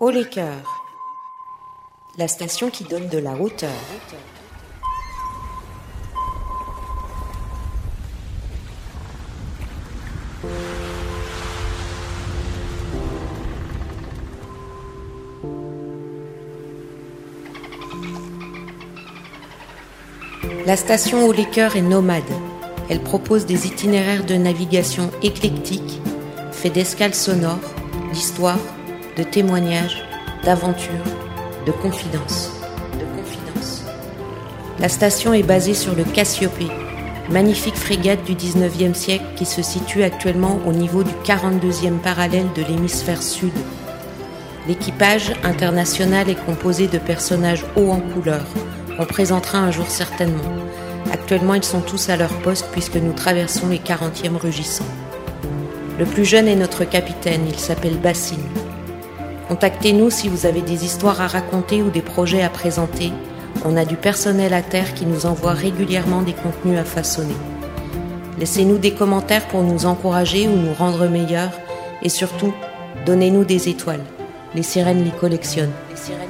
Haut les Cœurs, la station qui donne de la hauteur. La station Haut les Cœurs est nomade. Elle propose des itinéraires de navigation éclectiques, fait d'escales sonores, d'histoires, de témoignages, d'aventures, de confidences. De. La station est basée sur le Cassiopée, magnifique frégate du 19e siècle qui se situe actuellement au niveau du 42e parallèle de l'hémisphère sud. L'équipage international est composé de personnages hauts en couleur. On présentera un jour certainement. Actuellement, ils sont tous à leur poste puisque nous traversons les 40e rugissants. Le plus jeune est notre capitaine, il s'appelle Bassine. Contactez-nous si vous avez des histoires à raconter ou des projets à présenter. On a du personnel à terre qui nous envoie régulièrement des contenus à façonner. Laissez-nous des commentaires pour nous encourager ou nous rendre meilleurs. Et surtout, donnez-nous des étoiles. Les sirènes les collectionnent. Sirènes